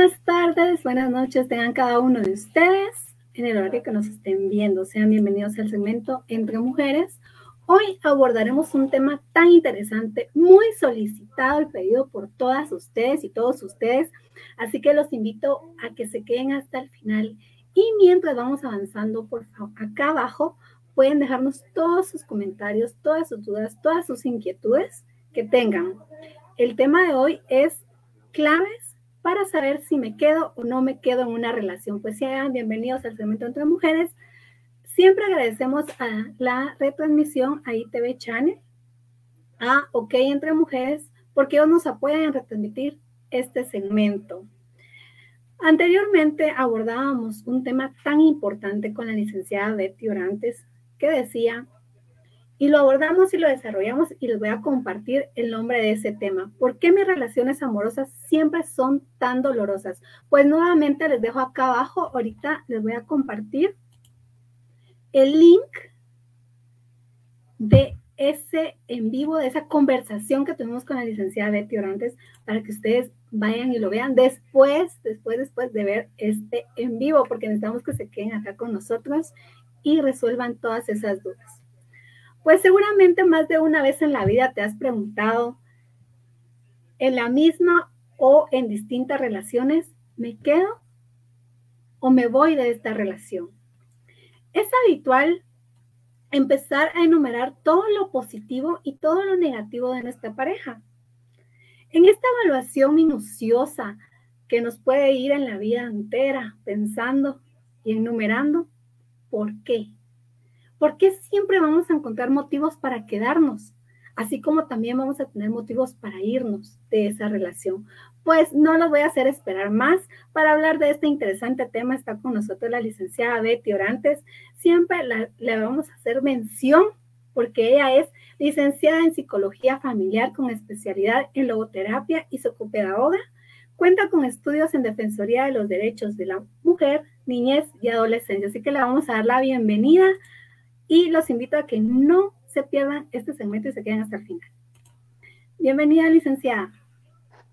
buenas tardes, buenas noches tengan cada uno de ustedes en el horario que nos estén viendo. Sean bienvenidos al segmento Entre Mujeres. Hoy abordaremos un tema tan interesante, muy solicitado y pedido por todas ustedes y todos ustedes. Así que los invito a que se queden hasta el final. Y mientras vamos avanzando, por favor, acá abajo pueden dejarnos todos sus comentarios, todas sus dudas, todas sus inquietudes que tengan. El tema de hoy es claves para saber si me quedo o no me quedo en una relación. Pues sean bienvenidos al segmento entre mujeres. Siempre agradecemos a la retransmisión a ITV Channel, a OK Entre Mujeres, porque ellos nos apoyan en retransmitir este segmento. Anteriormente abordábamos un tema tan importante con la licenciada Betty Orantes que decía y lo abordamos y lo desarrollamos y les voy a compartir el nombre de ese tema. ¿Por qué mis relaciones amorosas siempre son tan dolorosas? Pues nuevamente les dejo acá abajo, ahorita les voy a compartir el link de ese en vivo, de esa conversación que tuvimos con la licenciada Betty Orantes, para que ustedes vayan y lo vean después, después, después de ver este en vivo, porque necesitamos que se queden acá con nosotros y resuelvan todas esas dudas. Pues seguramente más de una vez en la vida te has preguntado, en la misma o en distintas relaciones, ¿me quedo o me voy de esta relación? Es habitual empezar a enumerar todo lo positivo y todo lo negativo de nuestra pareja. En esta evaluación minuciosa que nos puede ir en la vida entera pensando y enumerando, ¿por qué? ¿Por qué siempre vamos a encontrar motivos para quedarnos? Así como también vamos a tener motivos para irnos de esa relación. Pues no los voy a hacer esperar más. Para hablar de este interesante tema está con nosotros la licenciada Betty Orantes. Siempre le vamos a hacer mención porque ella es licenciada en psicología familiar con especialidad en logoterapia y psicopedagoga. Cuenta con estudios en Defensoría de los Derechos de la Mujer, Niñez y Adolescencia. Así que le vamos a dar la bienvenida y los invito a que no se pierdan este segmento y se queden hasta el final. Bienvenida, licenciada.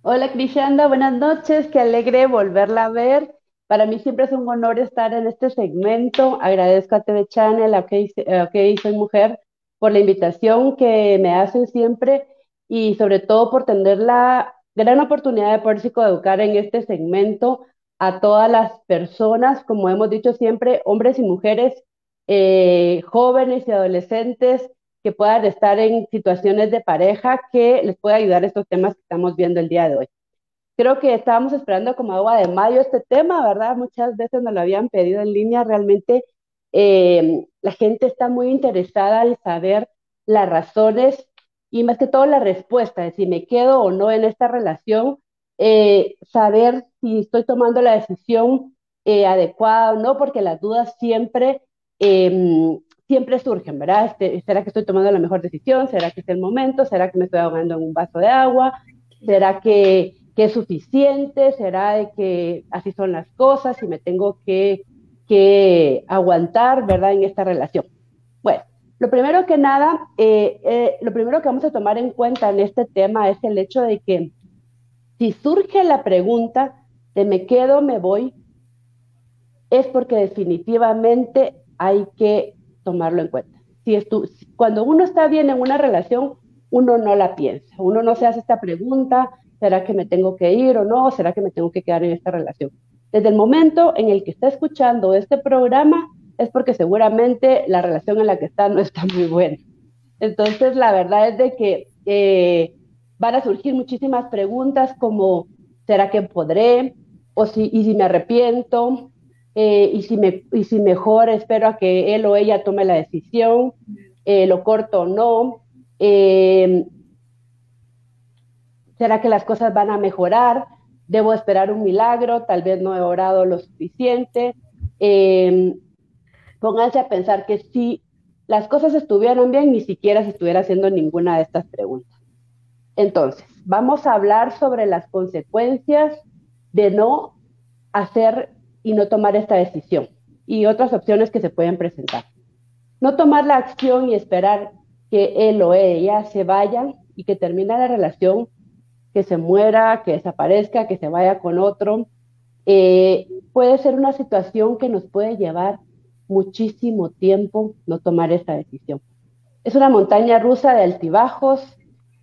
Hola, Crishanda, buenas noches, qué alegre volverla a ver. Para mí siempre es un honor estar en este segmento. Agradezco a TV Channel, a OK, Soy Mujer, por la invitación que me hacen siempre y sobre todo por tener la gran oportunidad de poder psicoeducar en este segmento a todas las personas, como hemos dicho siempre, hombres y mujeres eh, jóvenes y adolescentes que puedan estar en situaciones de pareja que les pueda ayudar estos temas que estamos viendo el día de hoy. Creo que estábamos esperando como agua de mayo este tema, ¿verdad? Muchas veces nos lo habían pedido en línea. Realmente eh, la gente está muy interesada en saber las razones y más que todo la respuesta de si me quedo o no en esta relación, eh, saber si estoy tomando la decisión adecuada o no, porque las dudas siempre Em, siempre surgen, ¿verdad? Este, ¿Será que estoy tomando la mejor decisión? ¿Será que es el momento? ¿Será que me estoy ahogando en un vaso de agua? ¿Será que, que es suficiente? ¿Será de que así son las cosas y me tengo que, que aguantar, ¿verdad? En esta relación. Bueno, lo primero que nada, eh, eh, lo primero que vamos a tomar en cuenta en este tema es el hecho de que si surge la pregunta de me quedo, me voy, es porque definitivamente hay que tomarlo en cuenta. Si cuando uno está bien en una relación, uno no la piensa, uno no se hace esta pregunta, ¿será que me tengo que ir o no? ¿Será que me tengo que quedar en esta relación? Desde el momento en el que está escuchando este programa, es porque seguramente la relación en la que está no está muy buena. Entonces, la verdad es de que eh, van a surgir muchísimas preguntas como, ¿será que podré? O si, y si me arrepiento, eh, y, si me, y si mejor espero a que él o ella tome la decisión, eh, lo corto o no. Eh, ¿Será que las cosas van a mejorar? ¿Debo esperar un milagro? Tal vez no he orado lo suficiente. pónganse a pensar que si las cosas estuvieran bien, ni siquiera se estuviera haciendo ninguna de estas preguntas. Entonces, vamos a hablar sobre las consecuencias de no hacer y no tomar esta decisión y otras opciones que se pueden presentar. No tomar la acción y esperar que él o ella se vayan y que termine la relación, que se muera, que desaparezca, que se vaya con otro, eh, puede ser una situación que nos puede llevar muchísimo tiempo no tomar esa decisión. Es una montaña rusa de altibajos,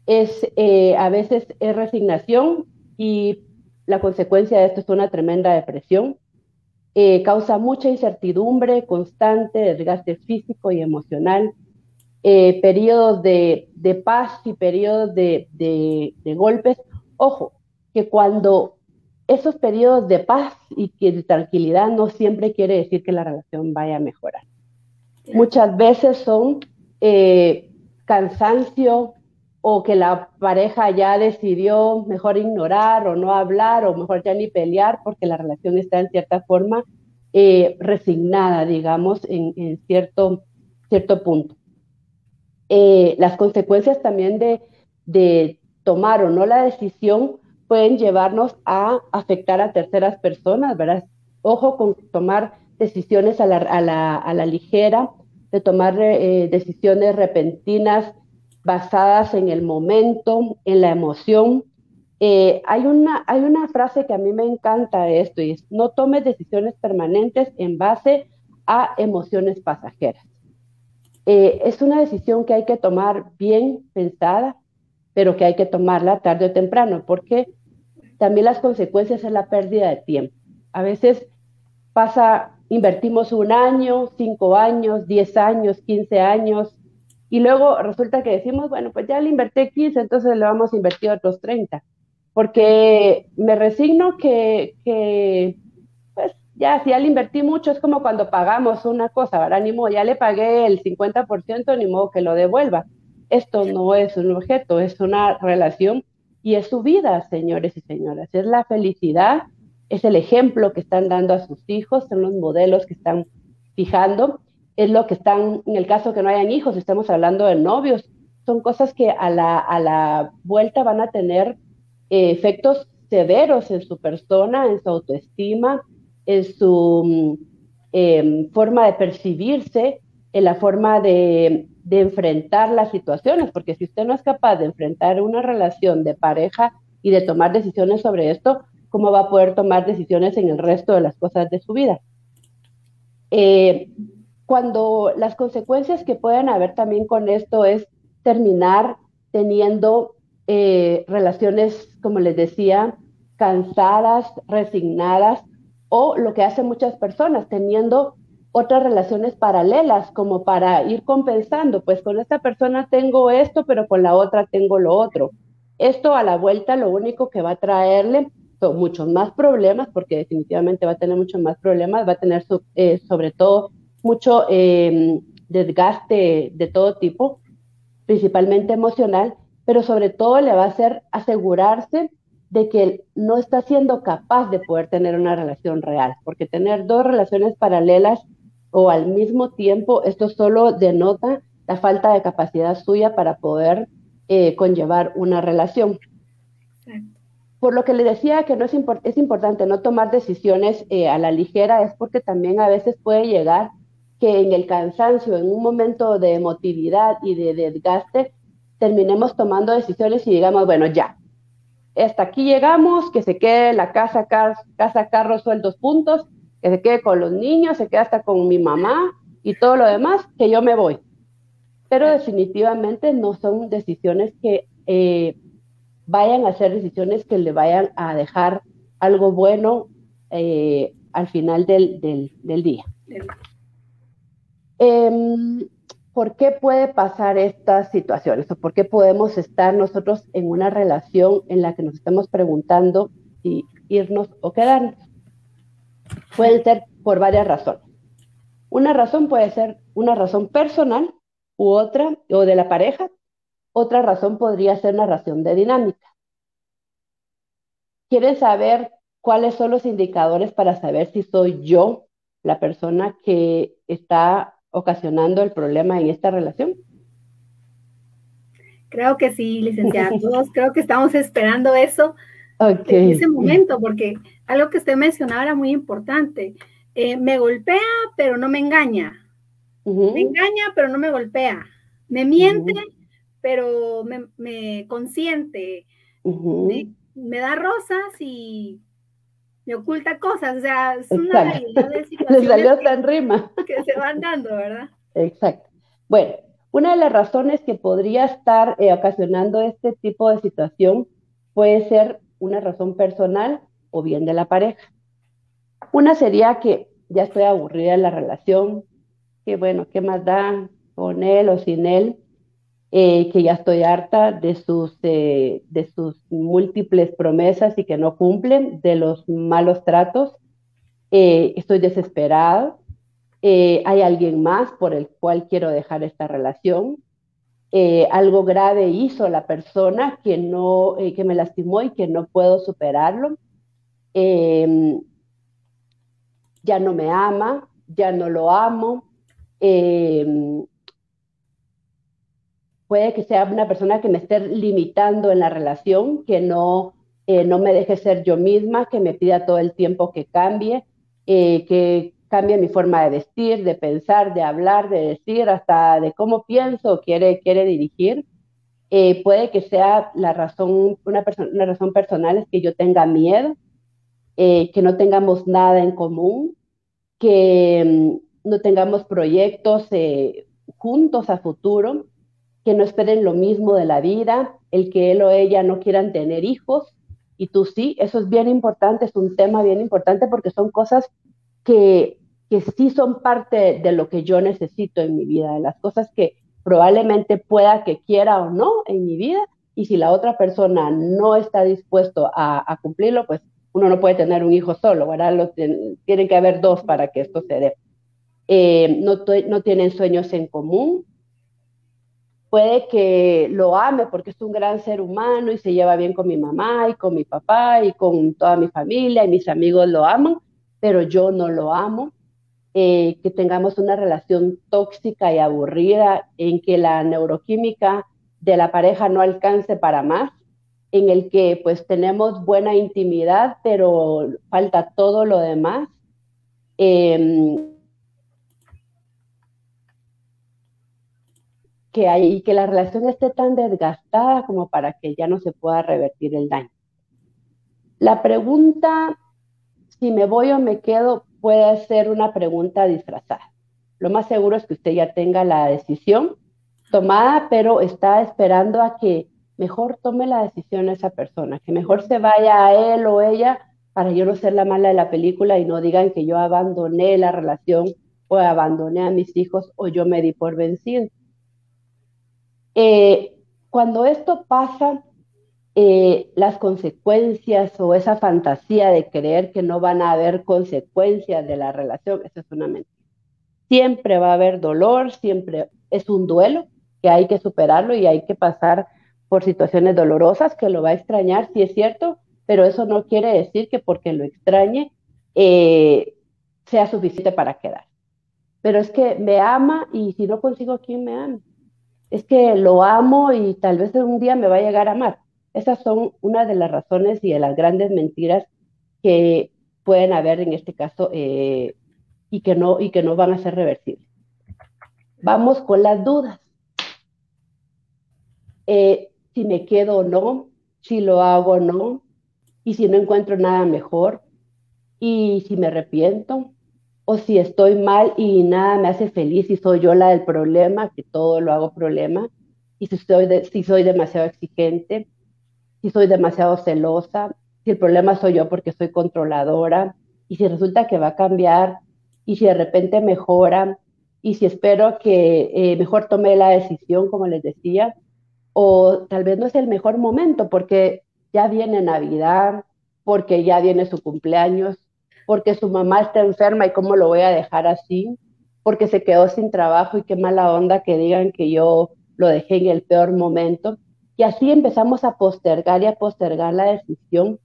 es eh, a veces es resignación y la consecuencia de esto es una tremenda depresión. Eh, causa mucha incertidumbre constante, desgaste físico y emocional, eh, periodos de, paz y periodos de, de, golpes. Ojo, que cuando esos periodos de paz y de tranquilidad no siempre quiere decir que la relación vaya a mejorar. Muchas veces son eh, cansancio o que la pareja ya decidió mejor ignorar o no hablar o mejor ya ni pelear porque la relación está en cierta forma eh, resignada, digamos, en, cierto, cierto punto. Eh, las consecuencias también de, tomar o no la decisión pueden llevarnos a afectar a terceras personas, ¿verdad? Ojo con tomar decisiones a la ligera, de tomar eh, decisiones repentinas basadas en el momento, en la emoción. Eh, hay, una, hay una frase que a mí me encanta de esto y es, no tomes decisiones permanentes en base a emociones pasajeras. Eh, es una decisión que hay que tomar bien pensada, pero que hay que tomarla tarde o temprano, porque también las consecuencias es la pérdida de tiempo. A veces pasa invertimos un año, cinco años, diez años, quince años, y luego resulta que decimos, bueno, pues ya le invertí 15, entonces le vamos a invertir otros 30, porque me resigno que, que, pues ya, si ya le invertí mucho, es como cuando pagamos una cosa, ¿verdad? Ni modo, ya le pagué el 50%, ni modo que lo devuelva. Esto no es un objeto, es una relación y es su vida, señores y señoras, es la felicidad es el ejemplo que están dando a sus hijos, son los modelos que están fijando, es lo que están, en el caso que no hayan hijos, estamos hablando de novios, son cosas que a la, a la vuelta van a tener eh, efectos severos en su persona, en su autoestima, en su mm, em, forma de percibirse, en la forma de, de enfrentar las situaciones, porque si usted no es capaz de enfrentar una relación de pareja y de tomar decisiones sobre esto, cómo va a poder tomar decisiones en el resto de las cosas de su vida. Eh, cuando las consecuencias que pueden haber también con esto es terminar teniendo eh, relaciones, como les decía, cansadas, resignadas, o lo que hacen muchas personas, teniendo otras relaciones paralelas, como para ir compensando, pues con esta persona tengo esto, pero con la otra tengo lo otro. Esto a la vuelta lo único que va a traerle muchos más problemas, porque definitivamente va a tener muchos más problemas, va a tener eh, sobre todo mucho em, desgaste de todo tipo, principalmente emocional, pero sobre todo le va a hacer asegurarse de que no está siendo capaz de poder tener una relación real, porque tener dos relaciones paralelas o al mismo tiempo, esto solo denota la falta de capacidad suya para poder eh, conllevar una relación. Por lo que le decía que no es, es importante no tomar decisiones eh, a la ligera, es porque también a veces puede llegar que en el cansancio, en un momento de emotividad y de desgaste, terminemos tomando decisiones y digamos, bueno, ya, hasta aquí llegamos, que se quede la casa, casa, carro, sueldos, puntos, que se quede con los niños, se quede hasta con mi mamá y todo lo demás, que yo me voy. Pero definitivamente no son decisiones que eh, vayan a hacer decisiones que le vayan a dejar algo bueno eh, al final del, día. Em, ¿Por qué puede pasar estas situaciones? ¿O por qué podemos estar nosotros en una relación en la que nos estamos preguntando si irnos o quedarnos? Pueden ser por varias razones. Una razón puede ser una razón personal u otra, o de la pareja, otra razón podría ser una razón de dinámica. ¿Quieren saber cuáles son los indicadores para saber si soy yo la persona que está ocasionando el problema en esta relación? Creo que sí, licenciada. Todos creo que estamos esperando eso en ese momento, porque algo que usted mencionaba era muy importante. Eh, me golpea, pero no me engaña. Me engaña, pero no me golpea. Me miente, pero me, consiente, me, da rosas y me oculta cosas, o sea, es una variedad de situaciones salió tan rima. que se van dando, ¿verdad? Exacto. Bueno, una de las razones que podría estar eh, ocasionando este tipo de situación puede ser una razón personal o bien de la pareja. Una sería que ya estoy aburrida en la relación, que bueno, ¿qué más da con él o sin él? Eh, que ya estoy harta de sus, eh, de sus múltiples promesas y que no cumplen, de los malos tratos. Eh, estoy desesperada. hay alguien más por el cual quiero dejar esta relación. algo grave hizo la persona que, no, que me lastimó y que no puedo superarlo. Em, ya no me ama, ya no lo amo. Puede que sea una persona que me esté limitando en la relación, que no, eh, no me deje ser yo misma, que me pida todo el tiempo que cambie, eh, que cambie mi forma de vestir, de pensar, de hablar, de decir, hasta de cómo pienso, quiere, quiere dirigir. Eh, puede que sea la razón, una, una razón personal es que yo tenga miedo, que no tengamos nada en común, que mm, no tengamos proyectos juntos a futuro, que no esperen lo mismo de la vida, el que él o ella no quieran tener hijos y tú sí, eso es bien importante, es un tema bien importante porque son cosas que, que sí son parte de lo que yo necesito en mi vida, de las cosas que probablemente pueda que quiera o no en mi vida y si la otra persona no está dispuesto a, cumplirlo, pues uno no puede tener un hijo solo, ¿verdad? tienen que haber dos para que esto se dé. Eh, no tienen sueños en común, puede que lo ame porque es un gran ser humano y se lleva bien con mi mamá y con mi papá y con toda mi familia y mis amigos lo aman, pero yo no lo amo. Eh, que tengamos una relación tóxica y aburrida en que la neuroquímica de la pareja no alcance para más, en el que pues tenemos buena intimidad, pero falta todo lo demás. Eh, que, hay, que la relación esté tan desgastada como para que ya no se pueda revertir el daño. La pregunta, si me voy o me quedo, puede ser una pregunta disfrazada. Lo más seguro es que usted ya tenga la decisión tomada, pero está esperando a que mejor tome la decisión esa persona, que mejor se vaya a él o ella para yo no ser la mala de la película y no digan que yo abandoné la relación o abandoné a mis hijos o yo me di por vencido. Eh, cuando esto pasa, eh, las consecuencias o esa fantasía de creer que no van a haber consecuencias de la relación, eso es una mentira. Siempre va a haber dolor, siempre es un duelo que hay que superarlo y hay que pasar por situaciones dolorosas que lo va a extrañar, si es cierto, pero eso no quiere decir que porque lo extrañe eh, sea suficiente para quedar. Pero es que me ama y si no consigo quien me ama es que lo amo y tal vez un día me va a llegar a amar. Esas son una de las razones y de las grandes mentiras que pueden haber en este caso eh, y, que no, y que no van a ser reversibles. Vamos con las dudas. Eh, si me quedo o no, si lo hago o no, y si no encuentro nada mejor, y si me arrepiento, o si estoy mal y nada me hace feliz y soy yo la del problema, que todo lo hago problema, y si, estoy si soy demasiado exigente, si soy demasiado celosa, si el problema soy yo porque soy controladora, y si resulta que va a cambiar, y si de repente mejora, y si espero que eh, mejor tome la decisión, como les decía, o tal vez no es el mejor momento porque ya viene Navidad, porque ya viene su cumpleaños, porque su mamá está enferma y cómo lo voy a dejar así, porque se quedó sin trabajo y qué mala onda que digan que yo lo dejé en el peor momento. Y así empezamos a postergar y a postergar la decisión,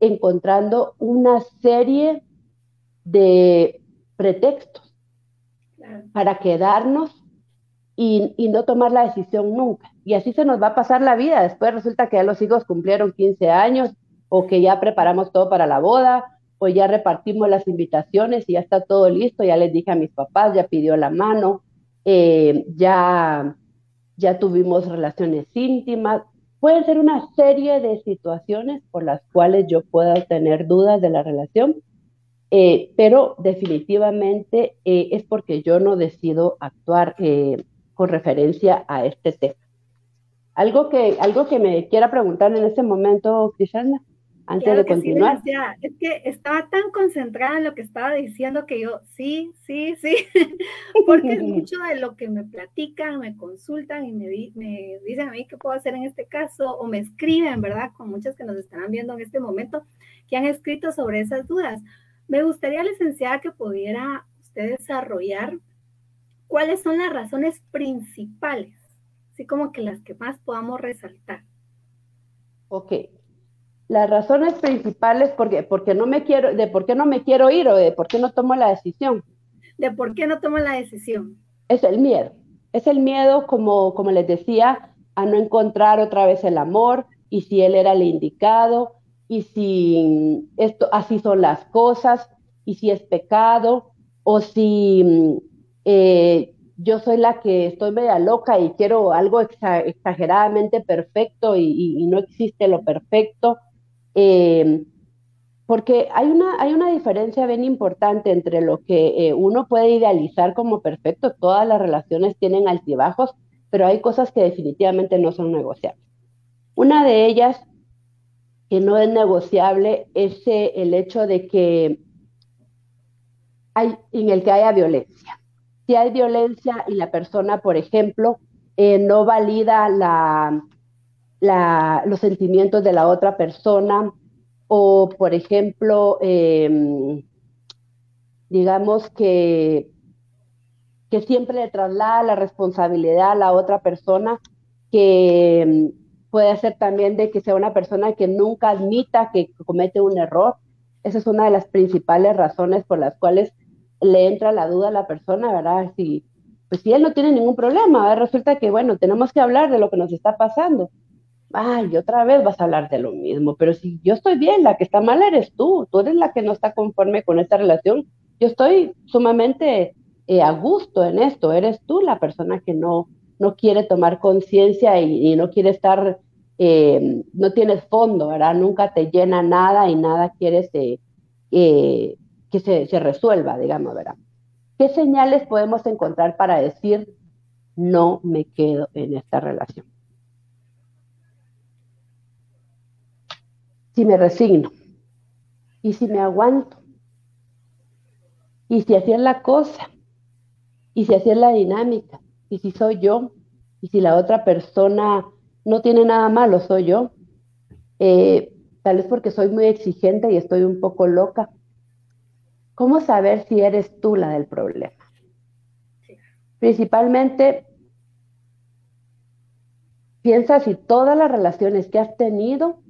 encontrando una serie de pretextos para quedarnos y, y, no tomar la decisión nunca. Y así se nos va a pasar la vida. Después resulta que ya los hijos cumplieron 15 años o que ya preparamos todo para la boda pues ya repartimos las invitaciones y ya está todo listo, ya les dije a mis papás, ya pidió la mano, eh, ya, ya tuvimos relaciones íntimas. pueden ser una serie de situaciones por las cuales yo pueda tener dudas de la relación, eh, pero definitivamente eh, es porque yo no decido actuar eh, con referencia a este tema. Algo que, algo que me quiera preguntar en este momento, Cristina antes de continuar. es que estaba tan concentrada en lo que estaba diciendo que yo, sí, sí, sí, porque es mucho de lo que me platican, me consultan y me, me dicen a mí qué puedo hacer en este caso, o me escriben, ¿verdad? Con muchas que nos estarán viendo en este momento, que han escrito sobre esas dudas. Me gustaría, licenciada, que pudiera usted desarrollar cuáles son las razones principales, así como que las que más podamos resaltar. Ok, las razones principales porque, porque no me quiero, de por qué no me quiero ir o de por qué no tomo la decisión. De por qué no tomo la decisión. Es el miedo. Es el miedo, como, como les decía, a no encontrar otra vez el amor y si él era el indicado y si esto así son las cosas y si es pecado o si eh, yo soy la que estoy media loca y quiero algo exageradamente perfecto y, y, no existe lo perfecto eh, porque hay una, hay una diferencia bien importante entre lo que eh, uno puede idealizar como perfecto, todas las relaciones tienen altibajos, pero hay cosas que definitivamente no son negociables. Una de ellas que no es negociable es eh, el hecho de que hay, en el que haya violencia. Si hay violencia y la persona, por ejemplo, no valida la, los sentimientos de la otra persona o, por ejemplo, em, digamos que, que siempre le traslada la responsabilidad a la otra persona, que em, puede ser también de que sea una persona que nunca admita que comete un error. Esa es una de las principales razones por las cuales le entra la duda a la persona, ¿verdad? Si, pues si él no tiene ningún problema, resulta que, bueno, tenemos que hablar de lo que nos está pasando ay, otra vez vas a hablar de lo mismo, pero si yo estoy bien, la que está mal eres tú, tú eres la que no está conforme con esta relación, yo estoy sumamente eh, a gusto en esto, eres tú la persona que no, no quiere tomar conciencia y, no quiere estar, eh, no tienes fondo, ¿verdad? Nunca te llena nada y nada quieres eh, que se, se resuelva, digamos, ¿verdad? ¿Qué señales podemos encontrar para decir no me quedo en esta relación? Si me resigno y si me aguanto y si así es la cosa y si así es la dinámica y si soy yo y si la otra persona no tiene nada malo, soy yo. Eh, tal vez porque soy muy exigente y estoy un poco loca. ¿Cómo saber si eres tú la del problema? Principalmente, piensa si todas las relaciones que has tenido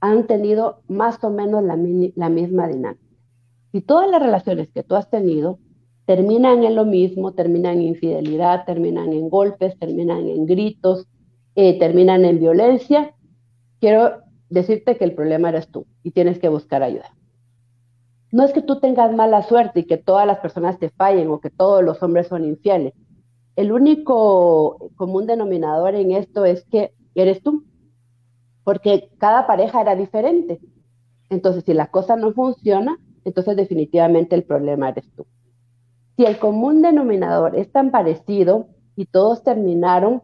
han tenido más o menos la, misma dinámica. Si todas las relaciones que tú has tenido terminan en lo mismo, terminan en infidelidad, terminan en golpes, terminan en gritos, eh, terminan en violencia, quiero decirte que el problema eres tú y tienes que buscar ayuda. No es que tú tengas mala suerte y que todas las personas te fallen o que todos los hombres son infieles. El único común denominador en esto es que eres tú porque cada pareja era diferente. Entonces, si la cosa no funciona, entonces definitivamente el problema eres tú. Si el común denominador es tan parecido y todos terminaron,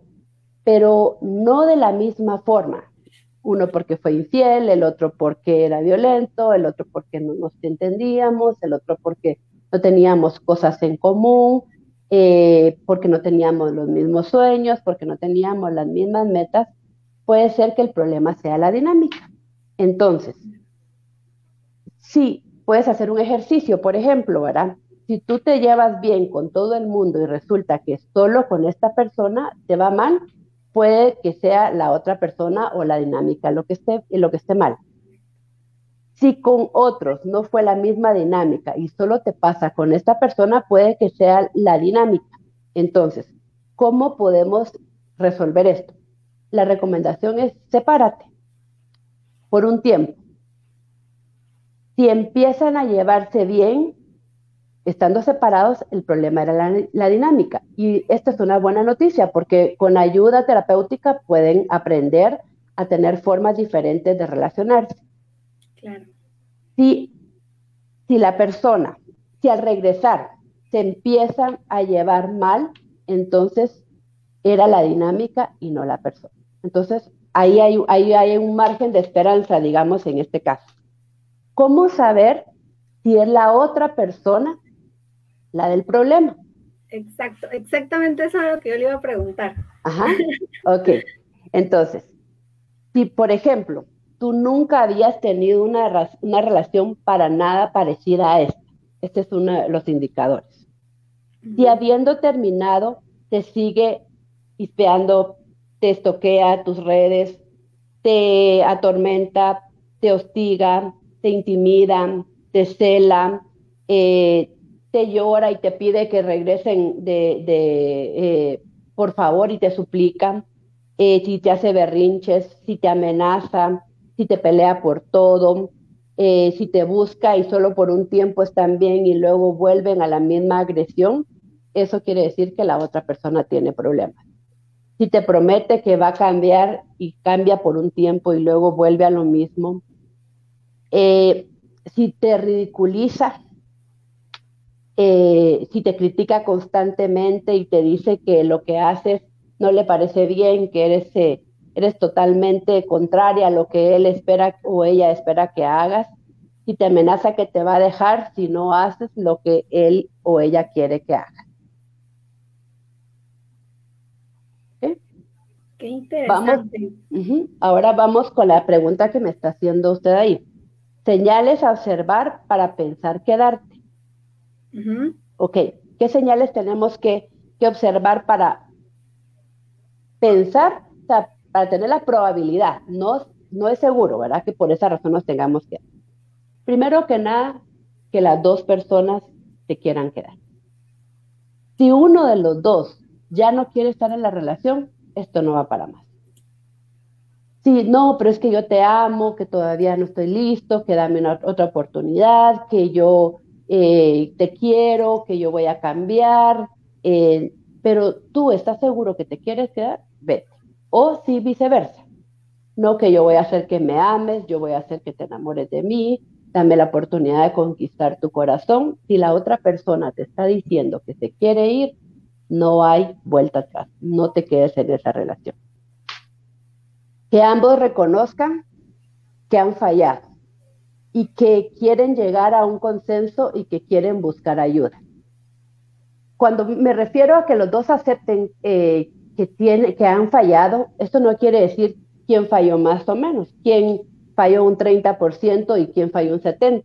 pero no de la misma forma, uno porque fue infiel, el otro porque era violento, el otro porque no nos entendíamos, el otro porque no teníamos cosas en común, eh, porque no teníamos los mismos sueños, porque no teníamos las mismas metas, puede ser que el problema sea la dinámica. Entonces, si puedes hacer un ejercicio, por ejemplo, ¿verdad? Si tú te llevas bien con todo el mundo y resulta que solo con esta persona te va mal, puede que sea la otra persona o la dinámica lo que lo que esté mal. Si con otros no fue la misma dinámica y solo te pasa con esta persona, puede que sea la dinámica. Entonces, ¿cómo podemos resolver esto? La recomendación es sepárate por un tiempo. Si empiezan a llevarse bien, estando separados, el problema era la, dinámica. Y esta es una buena noticia porque con ayuda terapéutica pueden aprender a tener formas diferentes de relacionarse. Claro. Si, si la persona, si al regresar se empiezan a llevar mal, entonces era la dinámica y no la persona. Entonces, ahí hay, ahí hay un margen de esperanza, digamos, en este caso. ¿Cómo saber si es la otra persona la del problema? Exacto, exactamente eso es lo que yo le iba a preguntar. Ajá, ok. Entonces, si por ejemplo, tú nunca habías tenido una, una relación para nada parecida a esta, este es uno de los indicadores. Si habiendo terminado, te sigue hispeando, te estoquea tus redes, te atormenta, te hostiga, te intimida, te cela, eh, te llora y te pide que regresen de, eh, por favor y te suplica, eh, si te hace berrinches, si te amenaza, si te pelea por todo, si te busca y solo por un tiempo están bien y luego vuelven a la misma agresión, eso quiere decir que la otra persona tiene problemas. Si te promete que va a cambiar y cambia por un tiempo y luego vuelve a lo mismo, si te ridiculiza eh, si te critica constantemente y te dice que lo que haces no le parece bien, que eres, eh, eres totalmente contraria a lo que él espera o ella espera que hagas, si te amenaza que te va a dejar si no haces lo que él o ella quiere que hagas. Qué interesante. Ahora vamos con la pregunta que me está haciendo usted ahí. Señales a observar para pensar quedarte. Ok, ¿qué señales tenemos que, observar para pensar, o sea, para tener la probabilidad? No, no es seguro, ¿verdad? Que por esa razón nos tengamos que... Primero que nada, que las dos personas se quieran quedar. Si uno de los dos ya no quiere estar en la relación, esto no va para más. Si no, pero es que yo te amo, que todavía no estoy listo, que dame otra oportunidad, que yo eh, te quiero, que yo voy a cambiar, eh, pero tú estás seguro que te quieres quedar, vete. O si viceversa, no que yo voy a hacer que me ames, yo voy a hacer que te enamores de mí, dame la oportunidad de conquistar tu corazón. Si la otra persona te está diciendo que se quiere ir, no hay vuelta atrás, no te quedes en esa relación. Que ambos reconozcan que han fallado y que quieren llegar a un consenso y que quieren buscar ayuda. Cuando me refiero a que los dos acepten eh, que, que han fallado, esto no quiere decir quién falló más o menos, quién falló un 30% y quién falló un 70%.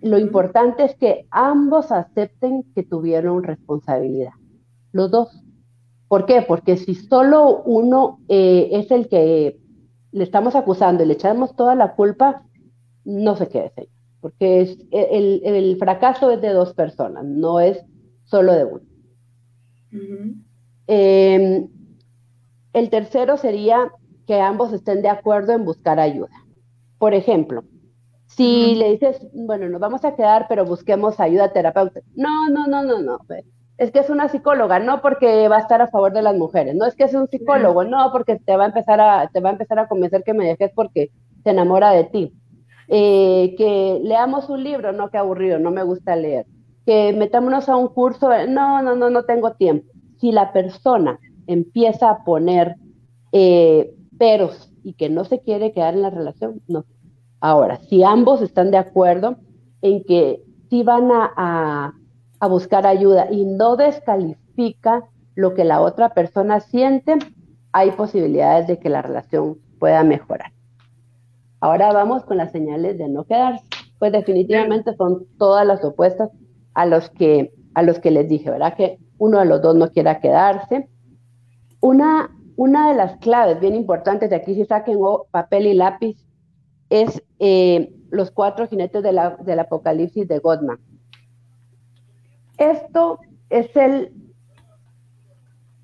Lo importante es que ambos acepten que tuvieron responsabilidad, los dos. ¿Por qué? Porque si solo uno eh, es el que le estamos acusando y le echamos toda la culpa, no se quede señor, porque es, el, fracaso es de dos personas, no es solo de uno. Em, el tercero sería que ambos estén de acuerdo en buscar ayuda. Por ejemplo, si le dices, bueno, nos vamos a quedar, pero busquemos ayuda terapéutica. No, no, no, no, no. Es que es una psicóloga, no porque va a estar a favor de las mujeres. No es que es un psicólogo, no porque te va a empezar a, te va a empezar a convencer que me dejes porque se enamora de ti. Eh, que leamos un libro, no, qué aburrido, no me gusta leer, que metámonos a un curso, no, no, no, no tengo tiempo. Si la persona empieza a poner eh, peros y que no se quiere quedar en la relación, no. Ahora, si ambos están de acuerdo en que sí van a, a buscar ayuda y no descalifica lo que la otra persona siente, hay posibilidades de que la relación pueda mejorar. Ahora vamos con las señales de no quedarse. Pues definitivamente son todas las opuestas a los que, a los que les dije, ¿verdad? Que uno de los dos no quiera quedarse. Una, una de las claves bien importantes de aquí, si saquen papel y lápiz, es eh, los cuatro jinetes del apocalipsis de Godman. Esto es el,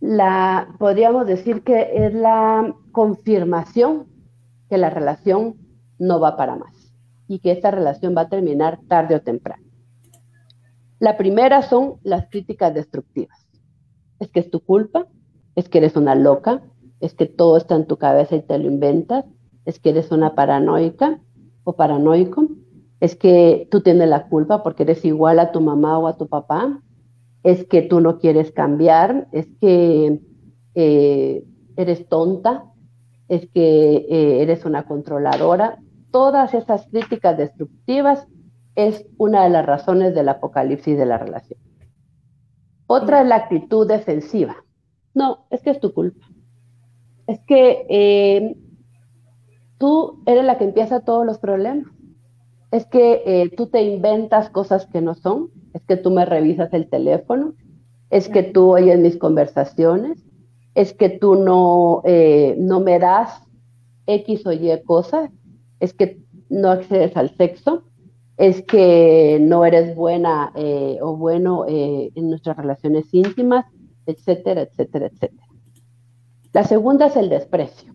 la, podríamos decir que es la confirmación que la relación no va para más y que esta relación va a terminar tarde o temprano. La primera son las críticas destructivas. Es que es tu culpa, es que eres una loca, es que todo está en tu cabeza y te lo inventas, es que eres una paranoica o paranoico, es que tú tienes la culpa porque eres igual a tu mamá o a tu papá, es que tú no quieres cambiar, es que eh, eres tonta, es que eh, eres una controladora. Todas esas críticas destructivas es una de las razones del apocalipsis de la relación. Otra es la actitud defensiva. No, es que es tu culpa. Es que eh, tú eres la que empieza todos los problemas. Es que eh, tú te inventas cosas que no son. Es que tú me revisas el teléfono. Es que tú oyes mis conversaciones. Es que tú no, eh, no me das X o Y cosas. Es que no accedes al sexo es que no eres buena eh, o bueno eh, en nuestras relaciones íntimas, etcétera, etcétera, etcétera. La segunda es el desprecio.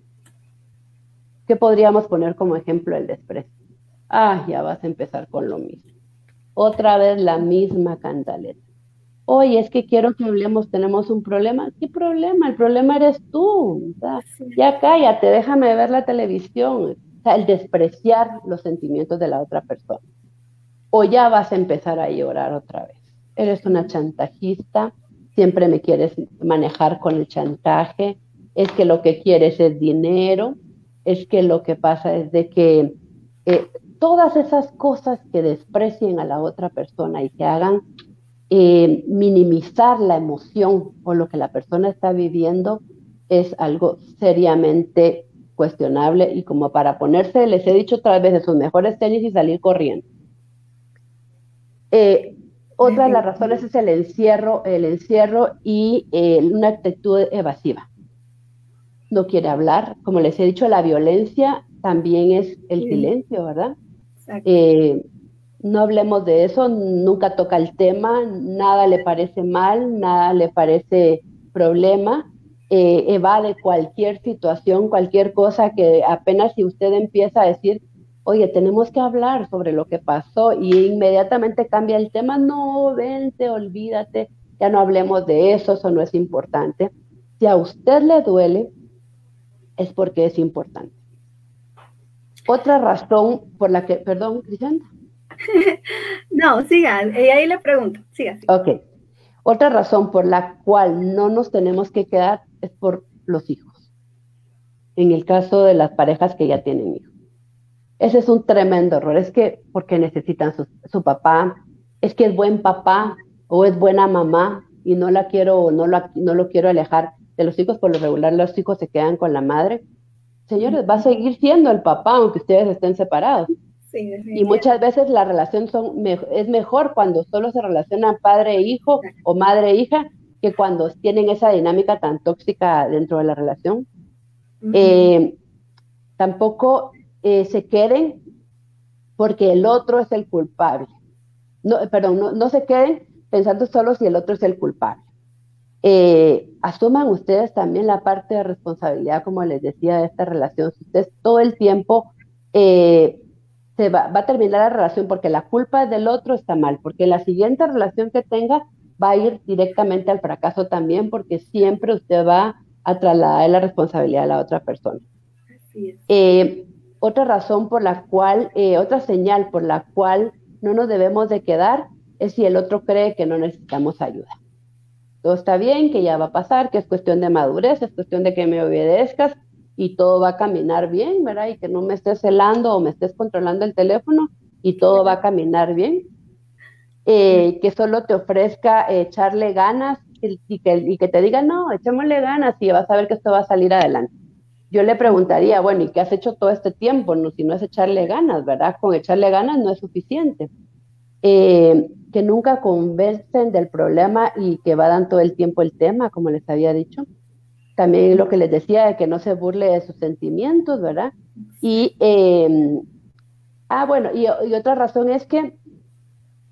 ¿Qué podríamos poner como ejemplo el desprecio? Ah, ya vas a empezar con lo mismo. Otra vez la misma cantaleta. Oye, es que quiero que hablemos, tenemos un problema. ¿Qué problema? El problema eres tú. ya cállate, déjame ver la televisión. O sea, el despreciar los sentimientos de la otra persona o ya vas a empezar a llorar otra vez. Eres una chantajista, siempre me quieres manejar con el chantaje, es que lo que quieres es dinero, es que lo que pasa es de que eh, todas esas cosas que desprecien a la otra persona y que hagan eh, minimizar la emoción o lo que la persona está viviendo es algo seriamente cuestionable y como para ponerse, les he dicho otra vez, de sus mejores tenis y salir corriendo. Eh, otra de las razones es el encierro, el encierro y eh, una actitud evasiva. No quiere hablar. Como les he dicho, la violencia también es el silencio, ¿verdad? Eh, no hablemos de eso, nunca toca el tema, nada le parece mal, nada le parece problema, evade cualquier situación, cualquier cosa que apenas si usted empieza a decir, oye, tenemos que hablar sobre lo que pasó y inmediatamente cambia el tema, no, vente, olvídate, ya no hablemos de eso, eso no es importante. Si a usted le duele, es porque es importante. Otra razón por la que, perdón, Cristian. no, siga, y ahí le pregunto, siga. Ok. Otra razón por la cual no nos tenemos que quedar es por los hijos. En el caso de las parejas que ya tienen hijos. Ese es un tremendo error. Es que porque necesitan su, papá, es que es buen papá o es buena mamá y no la quiero no, no lo quiero alejar de los hijos. Por lo regular, los hijos se quedan con la madre. Señores, va a seguir siendo el papá aunque ustedes estén separados. y muchas veces la relación son, es mejor cuando solo se relacionan padre e hijo o madre e hija que cuando tienen esa dinámica tan tóxica dentro de la relación. Eh, tampoco eh, se queden porque el otro es el culpable. No, perdón, no, se queden pensando solo si el otro es el culpable. Eh, asuman ustedes también la parte de responsabilidad, como les decía, de esta relación. Si ustedes todo el tiempo eh, se va, va, a terminar la relación porque la culpa del otro está mal, porque la siguiente relación que tenga va a ir directamente al fracaso también, porque siempre usted va a trasladar la responsabilidad a la otra persona. Es otra razón por la cual, eh, otra señal por la cual no nos debemos de quedar es si el otro cree que no necesitamos ayuda. Todo está bien, que ya va a pasar, que es cuestión de madurez, es cuestión de que me obedezcas y todo va a caminar bien, ¿verdad? Y que no me estés celando o me estés controlando el teléfono y todo va a caminar bien. Eh, que solo te ofrezca echarle ganas y, que, y que te diga, no, echémosle ganas y vas a ver que esto va a salir adelante yo le preguntaría, bueno, ¿y qué has hecho todo este tiempo? No, si no es echarle ganas, ¿verdad? Con echarle ganas no es suficiente. Eh, que nunca convencen del problema y que vadan todo el tiempo el tema, como les había dicho. También lo que les decía de que no se burle de sus sentimientos, ¿verdad? Y, em, ah, bueno, y, y, otra razón es que,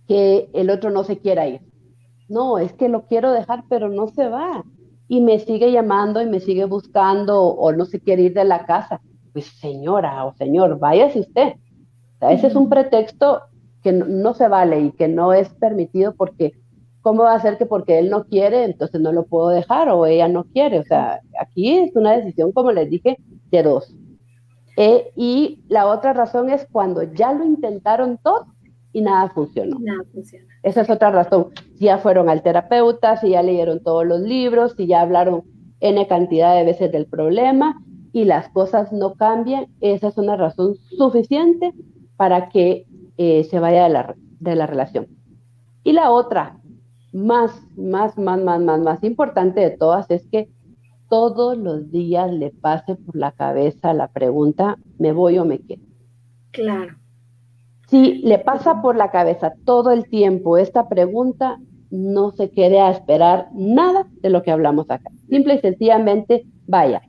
que el otro no se quiera ir. No, es que lo quiero dejar, pero no se va y me sigue llamando y me sigue buscando o, no se quiere ir de la casa. Pues señora o señor, váyase usted. ese es un pretexto que no, se vale y que no es permitido porque ¿cómo va a ser que porque él no quiere, entonces no lo puedo dejar o ella no quiere? O sea, aquí es una decisión, como les dije, de dos. Eh, y la otra razón es cuando ya lo intentaron todo y nada funcionó. Nada funciona. Esa es otra razón. Si ya fueron al terapeuta, si ya leyeron todos los libros, si ya hablaron N cantidad de veces del problema y las cosas no cambian, esa es una razón suficiente para que eh, se vaya de la, de la relación. Y la otra, más, más, más, más, más, más importante de todas es que todos los días le pase por la cabeza la pregunta, ¿me voy o me quedo? Claro. Si le pasa por la cabeza todo el tiempo esta pregunta, no se quede a esperar nada de lo que hablamos acá. Simple y sencillamente, vaya,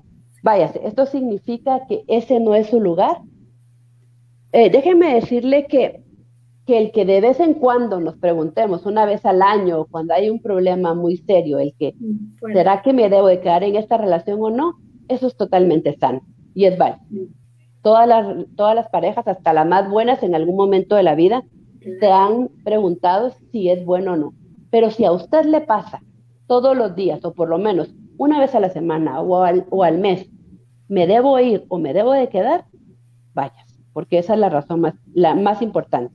váyase. Esto significa que ese no es su lugar. Eh, déjeme decirle que que el que de vez en cuando nos preguntemos, una vez al año, cuando hay un problema muy serio, el que, mm, ¿será que me debo de quedar en esta relación o no? Eso es totalmente sano y es válido. Todas las, todas las parejas, hasta las más buenas en algún momento de la vida, se han preguntado si es bueno o no. Pero si a usted le pasa todos los días, o por lo menos una vez a la semana o al, o al mes, me debo ir o me debo de quedar, vayas, porque esa es la razón más, la más importante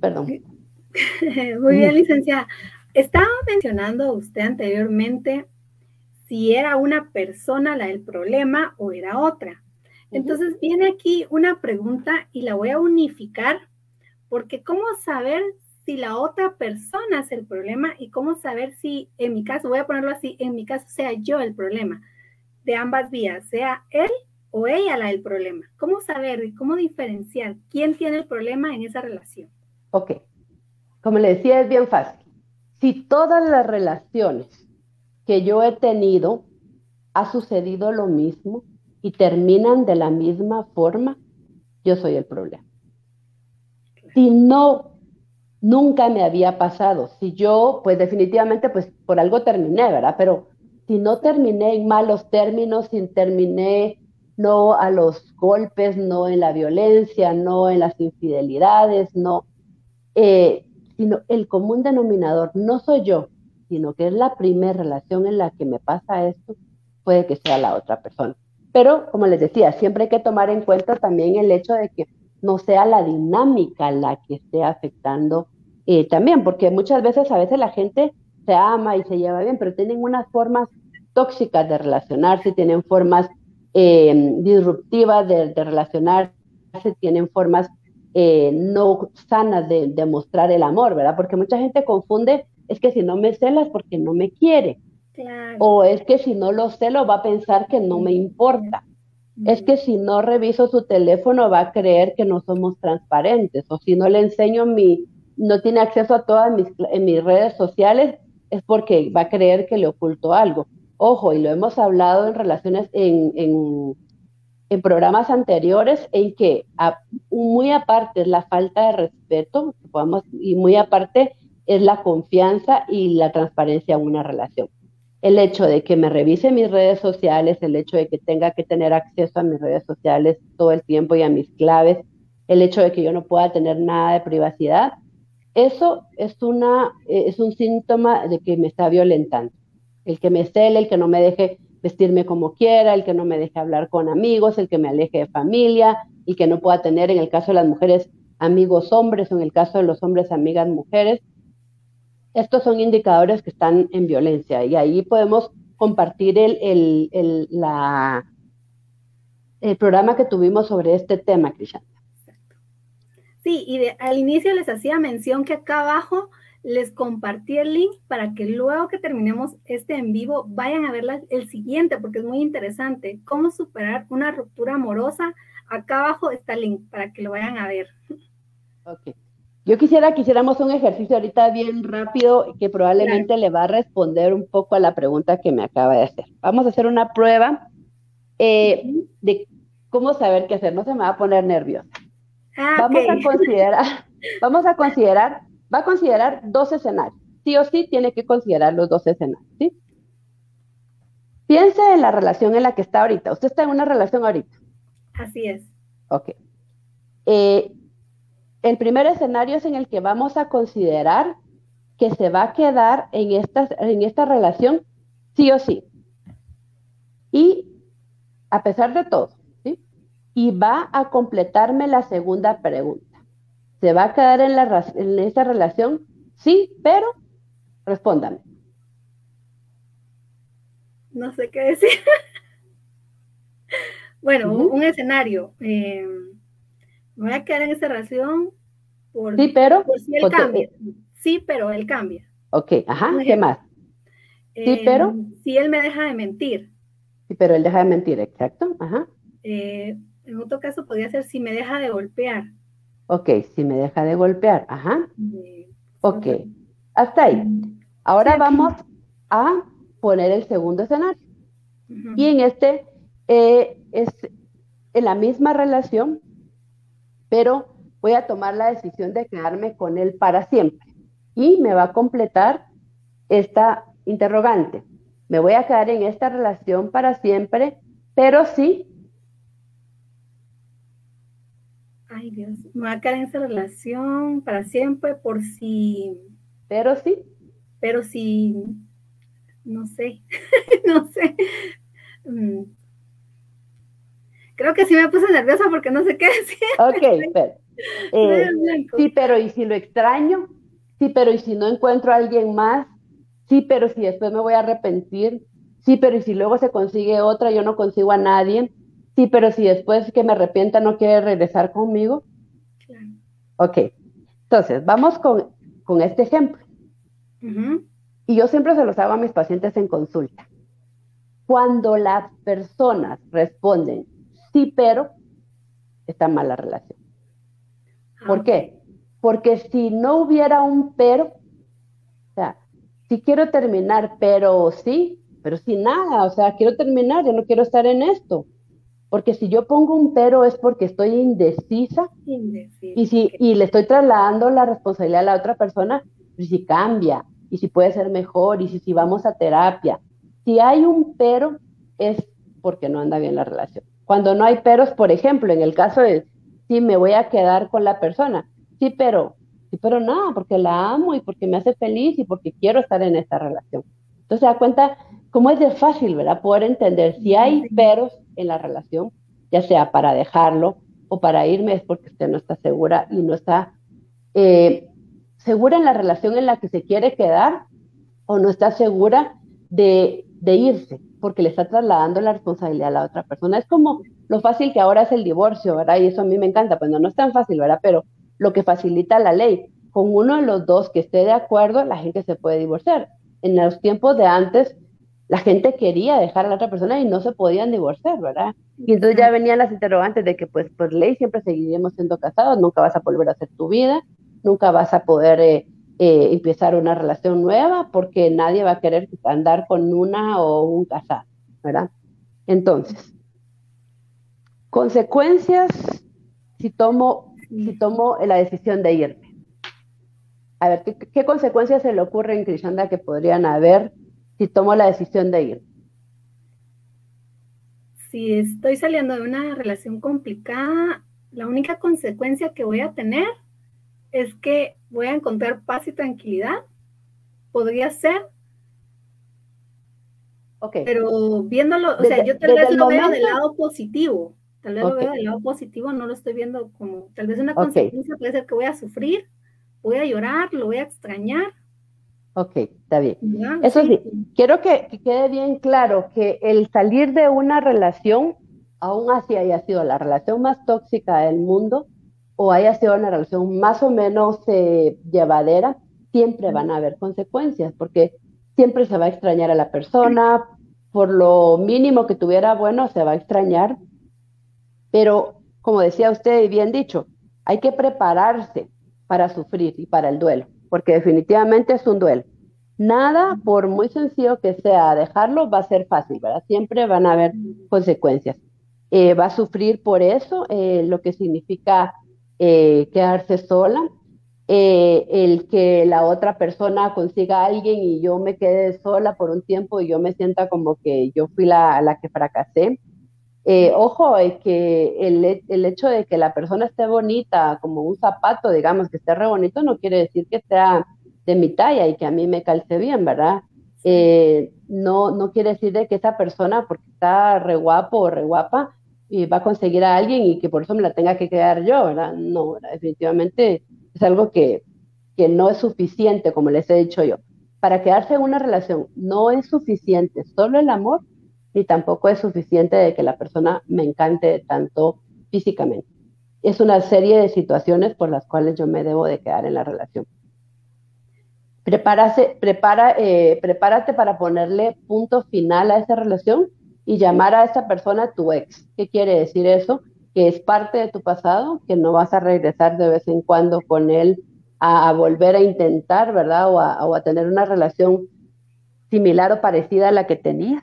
perdón. Muy bien, licenciada. Estaba mencionando usted anteriormente si era una persona la del problema o era otra. Entonces viene aquí una pregunta y la voy a unificar porque ¿cómo saber si la otra persona es el problema y cómo saber si en mi caso, voy a ponerlo así, en mi caso sea yo el problema de ambas vías, sea él o ella la del problema. ¿Cómo saber y cómo diferenciar quién tiene el problema en esa relación? Ok, como le decía, es bien fácil. Si todas las relaciones que yo he tenido ha sucedido lo mismo y terminan de la misma forma, yo soy el problema. Si no, nunca me había pasado. Si yo, pues definitivamente, pues por algo terminé, ¿verdad? Pero si no terminé en malos términos, si terminé no a los golpes, no en la violencia, no en las infidelidades, no, eh, sino el común denominador no soy yo, sino que es la primera relación en la que me pasa esto, puede que sea la otra persona. Pero, como les decía, siempre hay que tomar en cuenta también el hecho de que no sea la dinámica la que esté afectando eh, también, porque muchas veces, a veces la gente se ama y se lleva bien, pero tienen unas formas tóxicas de relacionarse, tienen formas eh, disruptivas de, relacionarse, tienen formas eh, no sanas de, demostrar el amor, ¿verdad? Porque mucha gente confunde, es que si no me celas porque no me quiere. O es que si no lo celo va a pensar que no me importa. Es que si no reviso su teléfono va a creer que no somos transparentes. O si no le enseño mi, no tiene acceso a todas mis, en mis redes sociales, es porque va a creer que le oculto algo. Ojo, y lo hemos hablado en relaciones, en, en, programas anteriores, en que muy aparte es la falta de respeto, y muy aparte es la confianza y la transparencia en una relación. El hecho de que me revise mis redes sociales, el hecho de que tenga que tener acceso a mis redes sociales todo el tiempo y a mis claves, el hecho de que yo no pueda tener nada de privacidad, eso es, una, es un síntoma de que me está violentando el que me cele, el que no me deje vestirme como quiera, el que no me deje hablar con amigos, el que me aleje de familia, y que no pueda tener, en el caso de las mujeres, amigos hombres, o en el caso de los hombres, amigas mujeres. Estos son indicadores que están en violencia y ahí podemos compartir el, el, la, el programa que tuvimos sobre este tema, Cristian. Sí, y al inicio les hacía mención que acá abajo les compartí el link para que luego que terminemos este en vivo vayan a ver el siguiente porque es muy interesante. Cómo superar una ruptura amorosa. Acá abajo está el link para que lo vayan a ver. Ok. Yo quisiera que hiciéramos un ejercicio ahorita bien rápido que probablemente le va a responder un poco a la pregunta que me acaba de hacer. Vamos a hacer una prueba eh, de cómo saber qué hacer. No se me va a poner nerviosa. Ah, vamos a considerar, vamos a considerar va a considerar dos escenarios. Sí o sí tiene que considerar los dos escenarios, ¿sí? Piense en la relación en la que está ahorita. Usted está en una relación ahorita. Así es. Ok. Eh, el primer escenario es en el que vamos a considerar que se va a quedar en esta, en esta relación sí o sí. Y a pesar de todo, ¿sí? Y va a completarme la segunda pregunta. ¿Se va a quedar en, la, en esta relación? Sí, pero respóndame. No sé qué decir. bueno, un escenario. Eh, me voy a quedar en esta relación por, sí, pero, si él cambia. Sí, pero él cambia. Ok, ajá, ¿qué más? Sí, eh, pero. Si él me deja de mentir. Sí, pero él deja de mentir, exacto, ajá. Eh, en otro caso podría ser si me deja de golpear. Ok, si me deja de golpear, ajá. ok, hasta ahí. Ahora vamos a poner el segundo escenario. Y en este eh, es en la misma relación, pero voy a tomar la decisión de quedarme con él para siempre. Y me va a completar esta interrogante. Me voy a quedar en esta relación para siempre, pero sí. Ay Dios, me voy a quedar en esa relación para siempre por si. Pero sí. Pero si. No sé, no sé. Mm. Creo que sí me puse nerviosa porque no sé qué decir. Ok, pero, eh, sí, pero ¿y si lo extraño? Sí, pero ¿y si no encuentro a alguien más? Sí, pero si después me voy a arrepentir. Sí, pero ¿y si luego se consigue otra, yo no consigo a nadie? Sí, pero si después que me arrepienta no quiere regresar conmigo. Claro. Ok, entonces vamos con, con este ejemplo. Y yo siempre se los hago a mis pacientes en consulta. Cuando las personas responden sí, pero, está mal la relación. ¿Por ah, qué? Porque si no hubiera un pero, o sea, si quiero terminar, pero sí, pero sin nada, o sea, quiero terminar, yo no quiero estar en esto. Porque si yo pongo un pero es porque estoy indecisa, y, si, y le estoy trasladando la responsabilidad a la otra persona, y si cambia, y si puede ser mejor, y si, si vamos a terapia. Si hay un pero, es porque no anda bien la relación. Cuando no hay peros, por ejemplo, en el caso de sí, me voy a quedar con la persona, sí, pero, sí, pero nada, porque la amo y porque me hace feliz y porque quiero estar en esta relación. Entonces se da cuenta cómo es de fácil, ¿verdad? Poder entender si hay peros en la relación, ya sea para dejarlo o para irme, es porque usted no está segura y no está eh, segura en la relación en la que se quiere quedar o no está segura de, de irse porque le está trasladando la responsabilidad a la otra persona. Es como lo fácil que ahora es el divorcio, ¿verdad? Y eso a mí me encanta, pues no, no es tan fácil, ¿verdad? Pero lo que facilita la ley, con uno de los dos que esté de acuerdo, la gente se puede divorciar. En los tiempos de antes, la gente quería dejar a la otra persona y no se podían divorciar, ¿verdad? Y entonces ya venían las interrogantes de que, pues, por ley siempre seguiremos siendo casados, nunca vas a volver a hacer tu vida, nunca vas a poder eh, eh, empezar una relación nueva porque nadie va a querer andar con una o un casado, ¿verdad? Entonces, consecuencias si tomo, si tomo la decisión de irme. A ver, ¿qué, consecuencias se le ocurren, Krishanda, que podrían haber si tomo la decisión de ir? Si estoy saliendo de una relación complicada, la única consecuencia que voy a tener es que voy a encontrar paz y tranquilidad. Podría ser. Ok. Pero viéndolo, o sea, yo tal vez lo veo del lado positivo. Tal vez lo veo del lado positivo, no lo estoy viendo como, tal vez una consecuencia puede ser que voy a sufrir, voy a llorar, lo voy a extrañar. Ok, está bien. Eso sí, quiero que, que, quede bien claro que el salir de una relación, aún así haya sido la relación más tóxica del mundo, o haya sido una relación más o menos eh, llevadera, siempre van a haber consecuencias, porque siempre se va a extrañar a la persona, por lo mínimo que tuviera bueno, se va a extrañar, pero como decía usted y bien dicho, hay que prepararse para sufrir y para el duelo, porque definitivamente es un duelo. Nada, por muy sencillo que sea dejarlo, va a ser fácil, ¿verdad? Siempre van a haber consecuencias. Eh, va a sufrir por eso, eh, lo que significa eh, quedarse sola, el que la otra persona consiga a alguien y yo me quede sola por un tiempo y yo me sienta como que yo fui la, la que fracasé. Eh, ojo, que el, el, hecho de que la persona esté bonita, como un zapato, digamos, que esté re bonito, no quiere decir que sea de mi talla y que a mí me calce bien, ¿verdad? Eh, no, no quiere decir de que esa persona, porque está re guapo o re guapa, y va a conseguir a alguien y que por eso me la tenga que quedar yo, ¿verdad? No, definitivamente es algo que, que no es suficiente, como les he dicho yo. Para quedarse en una relación no es suficiente solo el amor, ni tampoco es suficiente de que la persona me encante tanto físicamente. Es una serie de situaciones por las cuales yo me debo de quedar en la relación. Prepárase, eh, prepárate para ponerle punto final a esa relación y llamar a esa persona tu ex. ¿Qué quiere decir eso? Que es parte de tu pasado, que no vas a regresar de vez en cuando con él a, volver a intentar, ¿verdad? O a, o a, tener una relación similar o parecida a la que tenías.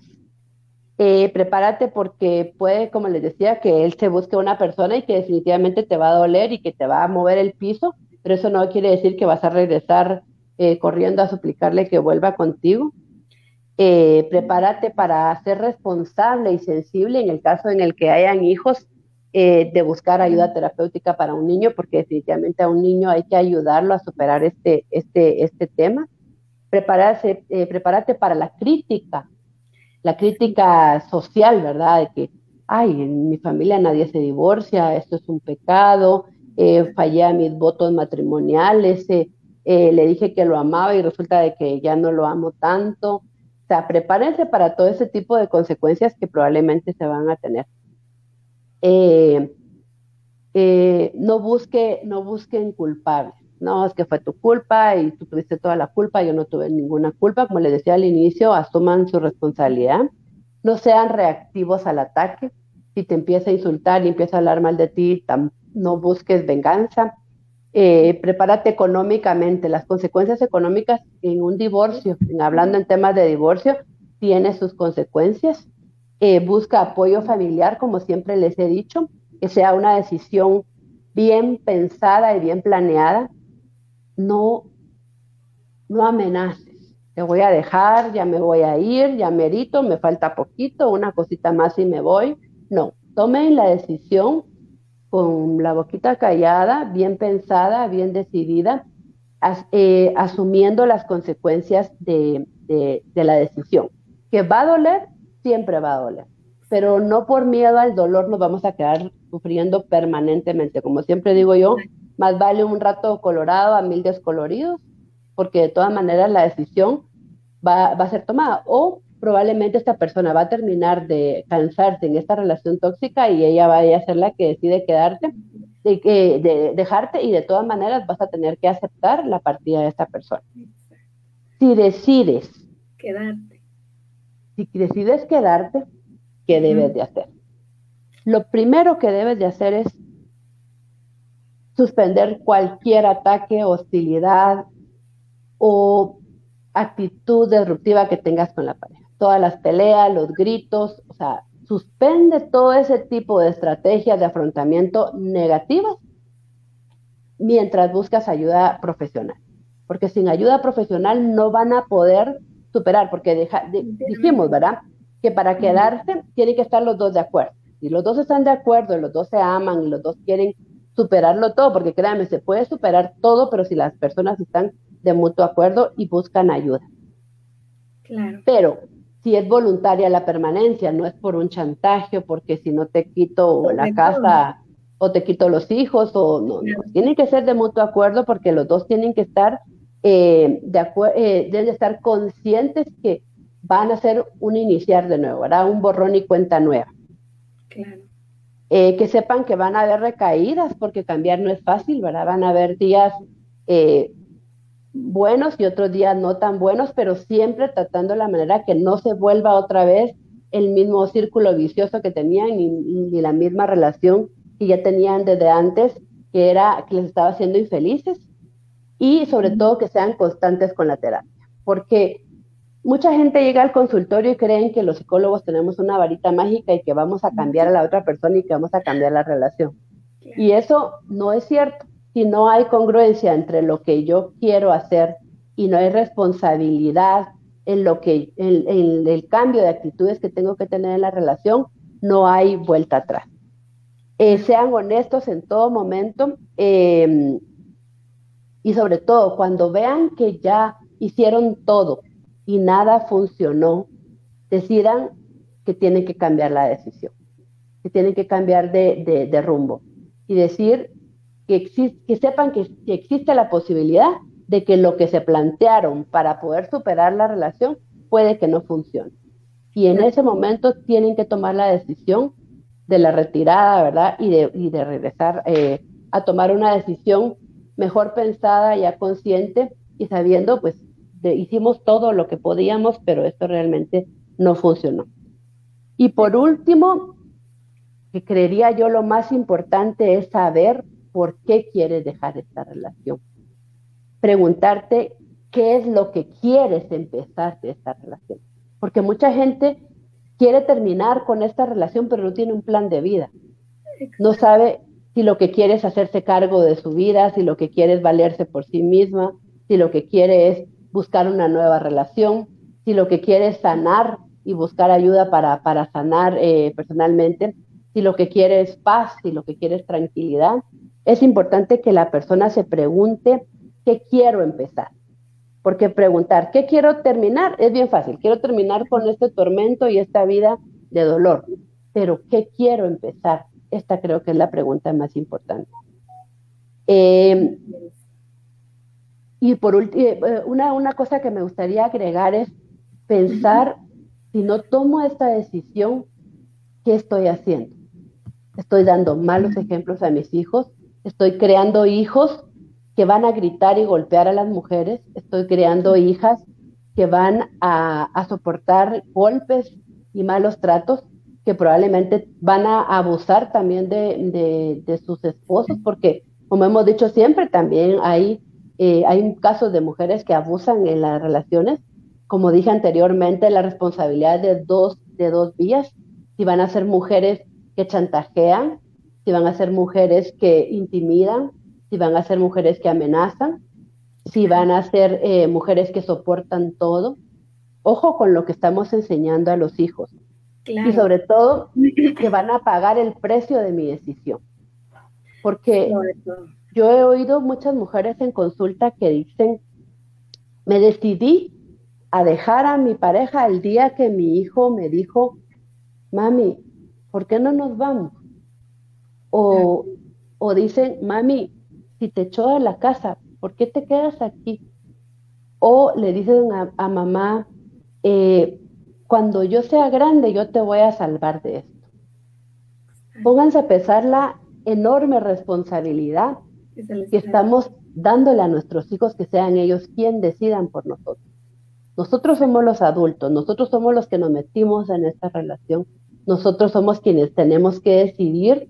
Eh, prepárate porque puede, como les decía, que él se busque una persona y que definitivamente te va a doler y que te va a mover el piso, pero eso no quiere decir que vas a regresar eh, corriendo a suplicarle que vuelva contigo. Eh, prepárate para ser responsable y sensible en el caso en el que hayan hijos, eh, de buscar ayuda terapéutica para un niño, porque definitivamente a un niño hay que ayudarlo a superar este, este, este tema. Prepárate, prepárate para la crítica, la crítica social, ¿verdad? De que, ay, en mi familia nadie se divorcia, esto es un pecado, fallé a mis votos matrimoniales, eh, le dije que lo amaba y resulta de que ya no lo amo tanto. O sea, prepárense para todo ese tipo de consecuencias que probablemente se van a tener. Eh, eh, no, busque, no busquen culpables. No, es que fue tu culpa y tú tuviste toda la culpa, yo no tuve ninguna culpa. Como les decía al inicio, asuman su responsabilidad. No sean reactivos al ataque. Si te empieza a insultar y empieza a hablar mal de ti, no busques venganza eh, prepárate económicamente. Las consecuencias económicas en un divorcio, hablando en temas de divorcio, tiene sus consecuencias. Eh, busca apoyo familiar, como siempre les he dicho, que sea una decisión bien pensada y bien planeada. No, no amenaces. Te voy a dejar, ya me voy a ir, ya merito, me falta poquito, una cosita más y me voy. No, tomen la decisión con la boquita callada, bien pensada, bien decidida, eh, asumiendo las consecuencias de, la decisión. Que va a doler, siempre va a doler, pero no por miedo al dolor nos vamos a quedar sufriendo permanentemente. Como siempre digo yo, más vale un rato colorado a mil descoloridos, porque de todas maneras la decisión va, va a ser tomada. O probablemente esta persona va a terminar de cansarse en esta relación tóxica y ella va a ser la que decide quedarte, de, de dejarte y de todas maneras vas a tener que aceptar la partida de esta persona. Si decides quedarte, si decides quedarte, ¿qué debes de hacer? Lo primero que debes de hacer es suspender cualquier ataque, hostilidad o actitud disruptiva que tengas con la pareja todas las peleas, los gritos, o sea, suspende todo ese tipo de estrategias de afrontamiento negativas mientras buscas ayuda profesional. Porque sin ayuda profesional no van a poder superar, porque dijimos, ¿verdad? Que para quedarse tienen que estar los dos de acuerdo. Si los dos están de acuerdo, y los dos se aman y los dos quieren superarlo todo, porque créanme, se puede superar todo, pero si las personas están de mutuo acuerdo y buscan ayuda. Claro. Pero si es voluntaria la permanencia, no es por un chantaje, porque si no te quito la casa o te quito los hijos, o no, tienen que ser de mutuo acuerdo porque los dos tienen que estar eh, de eh, deben estar conscientes que van a ser un iniciar de nuevo, ¿verdad? Un borrón y cuenta nueva. Claro. Eh, que sepan que van a haber recaídas, porque cambiar no es fácil, ¿verdad? Van a haber días buenos y otros días no tan buenos, pero siempre tratando la manera que no se vuelva otra vez el mismo círculo vicioso que tenían ni, la misma relación que ya tenían desde antes, que era que les estaba haciendo infelices y sobre todo que sean constantes con la terapia, porque mucha gente llega al consultorio y creen que los psicólogos tenemos una varita mágica y que vamos a cambiar a la otra persona y que vamos a cambiar la relación. Y eso no es cierto si no hay congruencia entre lo que yo quiero hacer y no hay responsabilidad en lo que en, el cambio de actitudes que tengo que tener en la relación, no hay vuelta atrás. Eh, sean honestos en todo momento. Em, Y sobre todo, cuando vean que ya hicieron todo y nada funcionó, decidan que tienen que cambiar la decisión, que tienen que cambiar de, rumbo y decir que, que sepan que, que existe la posibilidad de que lo que se plantearon para poder superar la relación puede que no funcione. Y en ese momento tienen que tomar la decisión de la retirada, ¿verdad? Y de, y de regresar eh, a tomar una decisión mejor pensada, ya consciente y sabiendo, pues, hicimos todo lo que podíamos, pero esto realmente no funcionó. Y por último, que creería yo lo más importante es saber por qué quieres dejar esta relación. Preguntarte qué es lo que quieres empezar de esta relación. Porque mucha gente quiere terminar con esta relación, pero no tiene un plan de vida. No sabe si lo que quiere es hacerse cargo de su vida, si lo que quiere es valerse por sí misma, si lo que quiere es buscar una nueva relación, si lo que quiere es sanar y buscar ayuda para, para sanar eh, personalmente, si lo que quiere es paz, si lo que quiere es tranquilidad. Es importante que la persona se pregunte qué quiero empezar. Porque preguntar, ¿qué quiero terminar? Es bien fácil. Quiero terminar con este tormento y esta vida de dolor. Pero ¿qué quiero empezar? Esta creo que es la pregunta más importante. Eh, y por último, eh, una, una cosa que me gustaría agregar es pensar, si no tomo esta decisión, ¿qué estoy haciendo? Estoy dando malos ejemplos a mis hijos, estoy creando hijos que van a gritar y golpear a las mujeres, estoy creando hijas que van a, soportar golpes y malos tratos, que probablemente van a abusar también de, sus esposos, porque como hemos dicho siempre, también hay, eh, hay casos de mujeres que abusan en las relaciones. Como dije anteriormente, la responsabilidad de dos, de dos vías, si van a ser mujeres que chantajean, si van a ser mujeres que intimidan, si van a ser mujeres que amenazan, si van a ser eh, mujeres que soportan todo. Ojo con lo que estamos enseñando a los hijos. Y sobre todo, que van a pagar el precio de mi decisión. Porque yo he oído muchas mujeres en consulta que dicen, me decidí a dejar a mi pareja el día que mi hijo me dijo, mami, ¿por qué no nos vamos? O, dicen, mami, si te echó de la casa, ¿por qué te quedas aquí? O le dicen a, mamá, eh, cuando yo sea grande, yo te voy a salvar de esto. Pónganse a pesar la enorme responsabilidad que estamos dándole a nuestros hijos que sean ellos quien decidan por nosotros. Nosotros somos los adultos, nosotros somos los que nos metimos en esta relación, nosotros somos quienes tenemos que decidir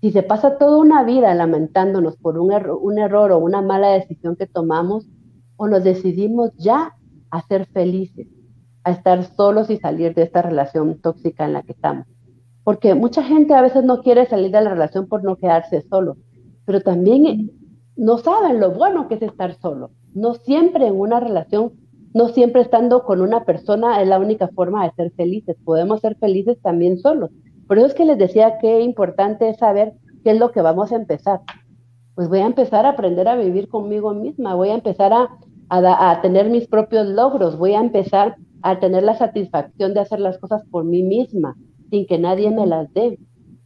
si se pasa toda una vida lamentándonos por un, un error o una mala decisión que tomamos, o nos decidimos ya a ser felices, a estar solos y salir de esta relación tóxica en la que estamos. Porque mucha gente a veces no quiere salir de la relación por no quedarse solo, pero también no saben lo bueno que es estar solo. No siempre en una relación, no siempre estando con una persona es la única forma de ser felices. Podemos ser felices también solos. Por eso es que les decía que importante es saber qué es lo que vamos a empezar. Pues voy a empezar a aprender a vivir conmigo misma, voy a empezar a, a, tener mis propios logros, voy a empezar a tener la satisfacción de hacer las cosas por mí misma, sin que nadie me las dé.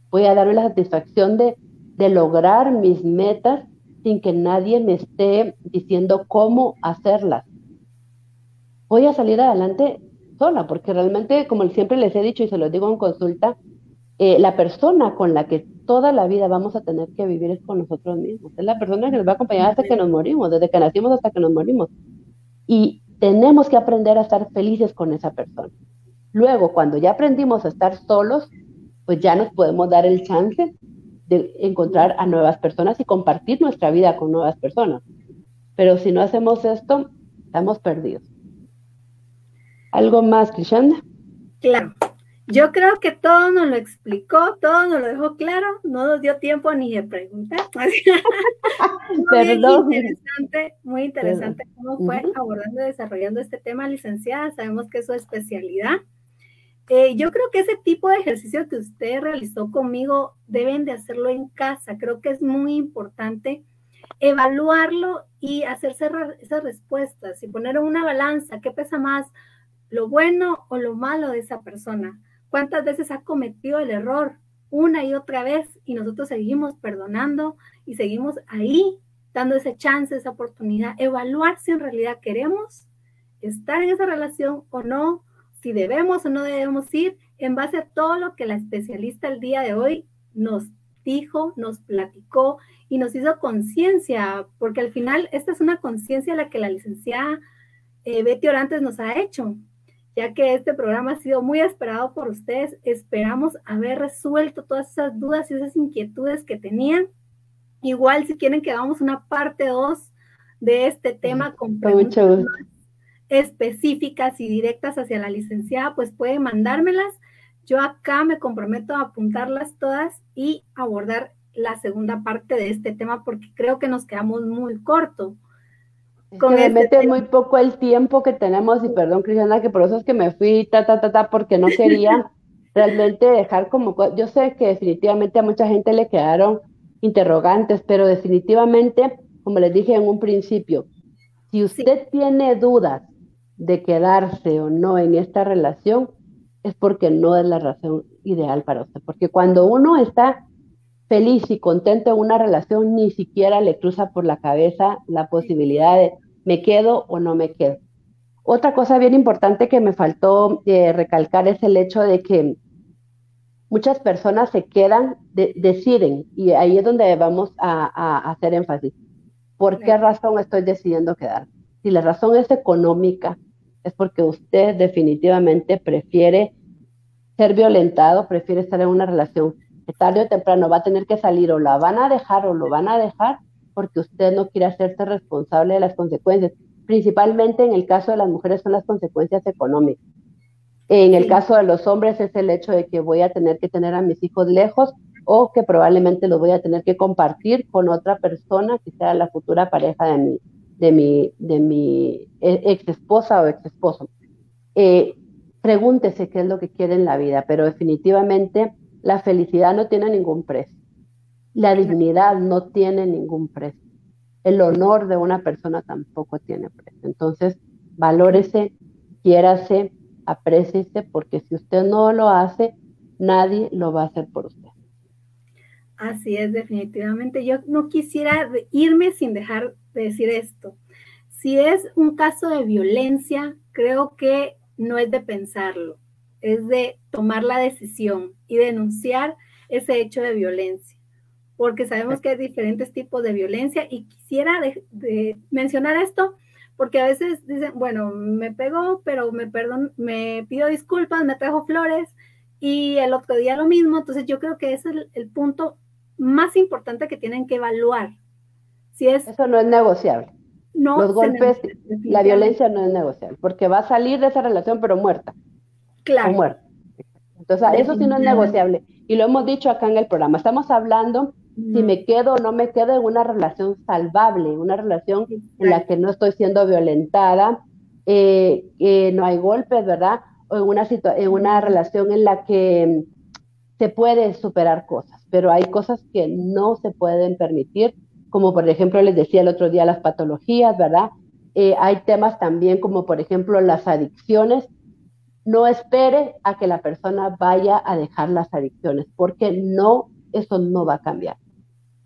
Voy a darme la satisfacción de, de lograr mis metas sin que nadie me esté diciendo cómo hacerlas. Voy a salir adelante sola, porque realmente, como siempre les he dicho y se lo digo en consulta, eh, la persona con la que toda la vida vamos a tener que vivir es con nosotros mismos. Es la persona que nos va a acompañar hasta que nos morimos, desde que nacimos hasta que nos morimos. Y tenemos que aprender a estar felices con esa persona. Luego, cuando ya aprendimos a estar solos, pues ya nos podemos dar el chance de encontrar a nuevas personas y compartir nuestra vida con nuevas personas. Pero si no hacemos esto, estamos perdidos. ¿Algo más, Krishanda? Claro. Yo creo que todo nos lo explicó, todo nos lo dejó claro, no nos dio tiempo ni de preguntar. muy interesante, muy interesante cómo fue abordando y desarrollando este tema, licenciada. Sabemos que es su especialidad. Eh, yo creo que ese tipo de ejercicio que usted realizó conmigo deben de hacerlo en casa. Creo que es muy importante evaluarlo y hacerse esas respuestas y poner una balanza qué pesa más, lo bueno o lo malo de esa persona. ¿Cuántas veces ha cometido el error una y otra vez y nosotros seguimos perdonando y seguimos ahí dando ese chance, esa oportunidad, evaluar si en realidad queremos estar en esa relación o no, si debemos o no debemos ir, en base a todo lo que la especialista el día de hoy nos dijo, nos platicó y nos hizo conciencia, porque al final esta es una conciencia la que la licenciada eh, Betty Orantes nos ha hecho, ya que este programa ha sido muy esperado por ustedes. Esperamos haber resuelto todas esas dudas y esas inquietudes que tenían. Igual si quieren que hagamos una parte 2 de este tema con preguntas específicas y directas hacia la licenciada, pues pueden mandármelas. Yo acá me comprometo a apuntarlas todas y abordar la segunda parte de este tema porque creo que nos quedamos muy corto. Con me este mete muy poco el tiempo que tenemos y perdón Cristiana que por eso es que me fui ta ta ta ta porque no quería realmente dejar como yo sé que definitivamente a mucha gente le quedaron interrogantes pero definitivamente como les dije en un principio si usted tiene dudas de quedarse o no en esta relación es porque no es la razón ideal para usted porque cuando uno está feliz y contento en una relación, ni siquiera le cruza por la cabeza la posibilidad de me quedo o no me quedo. Otra cosa bien importante que me faltó eh, recalcar es el hecho de que muchas personas se quedan, deciden, y ahí es donde vamos a, hacer énfasis. ¿Por qué razón estoy decidiendo quedar? Si la razón es económica, es porque usted definitivamente prefiere ser violentado, prefiere estar en una relación tarde o temprano va a tener que salir o la van a dejar o lo van a dejar porque usted no quiere hacerse responsable de las consecuencias. Principalmente en el caso de las mujeres son las consecuencias económicas. En el caso de los hombres es el hecho de que voy a tener que tener a mis hijos lejos o que probablemente los voy a tener que compartir con otra persona que sea la futura pareja de mi, de mi, de mi ex esposa o ex esposo. Eh, pregúntese qué es lo que quiere en la vida, pero definitivamente la felicidad no tiene ningún precio. La dignidad no tiene ningún precio. El honor de una persona tampoco tiene precio. Entonces, valórese, quiérase, apréciese, porque si usted no lo hace, nadie lo va a hacer por usted. Así es, definitivamente. Yo no quisiera irme sin dejar de decir esto. Si es un caso de violencia, creo que no es de pensarlo es de tomar la decisión y denunciar ese hecho de violencia, porque sabemos que hay diferentes tipos de violencia y quisiera mencionar esto porque a veces dicen, bueno, me pegó, pero me perdón, me pido disculpas, me trajo flores y el otro día lo mismo, entonces yo creo que ese es el, punto más importante que tienen que evaluar. Si es, Eso no es negociable. No Los golpes, la violencia no es negociable, porque va a salir de esa relación pero muerta. Claro. Entonces, eso sí no es negociable. Y lo hemos dicho acá en el programa. Estamos hablando si me quedo o no me quedo en una relación salvable, una relación en la que no estoy siendo violentada, eh, no hay golpes, ¿verdad? O en una, en una relación en la que se puede superar cosas, pero hay cosas que no se pueden permitir, como por ejemplo les decía el otro día las patologías, ¿verdad? Eh, hay temas también como por ejemplo las adicciones no espere a que la persona vaya a dejar las adicciones, porque no, eso no va a cambiar.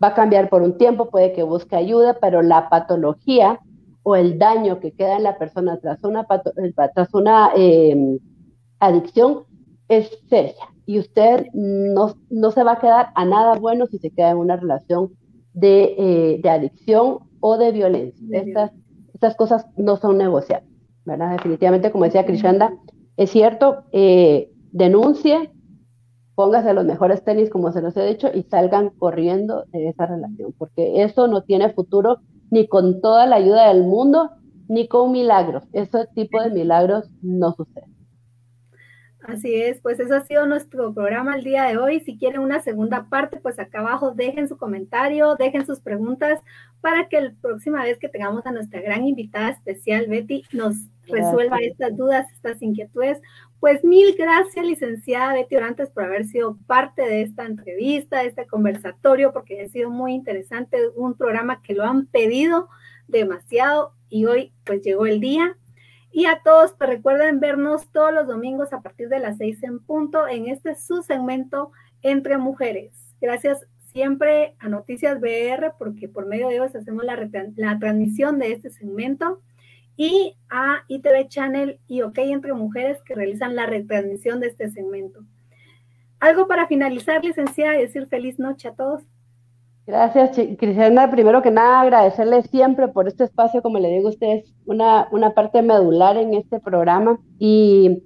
Va a cambiar por un tiempo, puede que busque ayuda, pero la patología o el daño que queda en la persona tras una, eh, tras una em, adicción es seria. Y usted no, no, se va a quedar a nada bueno si se queda en una relación de, eh, de adicción o de violencia. Estas, estas cosas no son negociables, ¿verdad? Definitivamente, como decía Krishanda, es cierto, eh, denuncie, póngase los mejores tenis, como se los he dicho, y salgan corriendo de esa relación, porque eso no tiene futuro ni con toda la ayuda del mundo, ni con milagros. Ese tipo de milagros no sucede. Así es, pues eso ha sido nuestro programa el día de hoy. Si quieren una segunda parte, pues acá abajo dejen su comentario, dejen sus preguntas para que la próxima vez que tengamos a nuestra gran invitada especial, Betty, nos resuelva estas dudas, estas inquietudes. Pues mil gracias, licenciada Betty Orantes, por haber sido parte de esta entrevista, de este conversatorio, porque ha sido muy interesante, un programa que lo han pedido demasiado y hoy pues llegó el día. Y a todos, pues recuerden vernos todos los domingos a partir de las seis en punto en este su segmento Entre Mujeres. Gracias siempre a Noticias BR, porque por medio de ellos hacemos la, la transmisión de este segmento, y a ITV Channel y OK Entre Mujeres, que realizan la retransmisión de este segmento. Algo para finalizar, licenciada, y decir feliz noche a todos. Gracias, Cristiana. Primero que nada, agradecerle siempre por este espacio, como le digo a ustedes, una, una parte medular en este programa y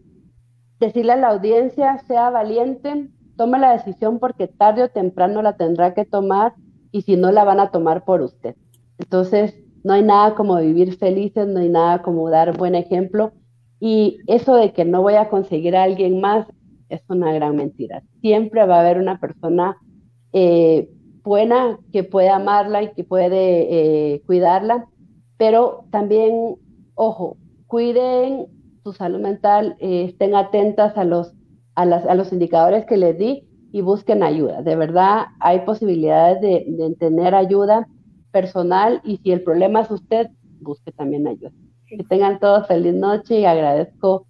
decirle a la audiencia, sea valiente, tome la decisión porque tarde o temprano la tendrá que tomar y si no la van a tomar por usted. Entonces, no hay nada como vivir felices, no hay nada como dar buen ejemplo y eso de que no voy a conseguir a alguien más es una gran mentira. Siempre va a haber una persona eh, buena que puede amarla y que puede eh, cuidarla, pero también, ojo, cuiden su salud mental, eh, estén atentas a los a, las, a los indicadores que les di y busquen ayuda. De verdad, hay posibilidades de, de tener ayuda personal y si el problema es usted, busque también ayuda. Que tengan todos feliz noche y agradezco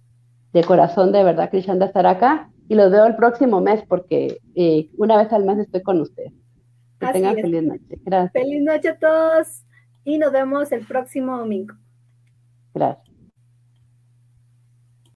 de corazón de verdad, Cristian, de estar acá y los veo el próximo mes porque eh, una vez al mes estoy con ustedes. Que tengan feliz noche. Gracias. Feliz noche a todos y nos vemos el próximo domingo. Gracias.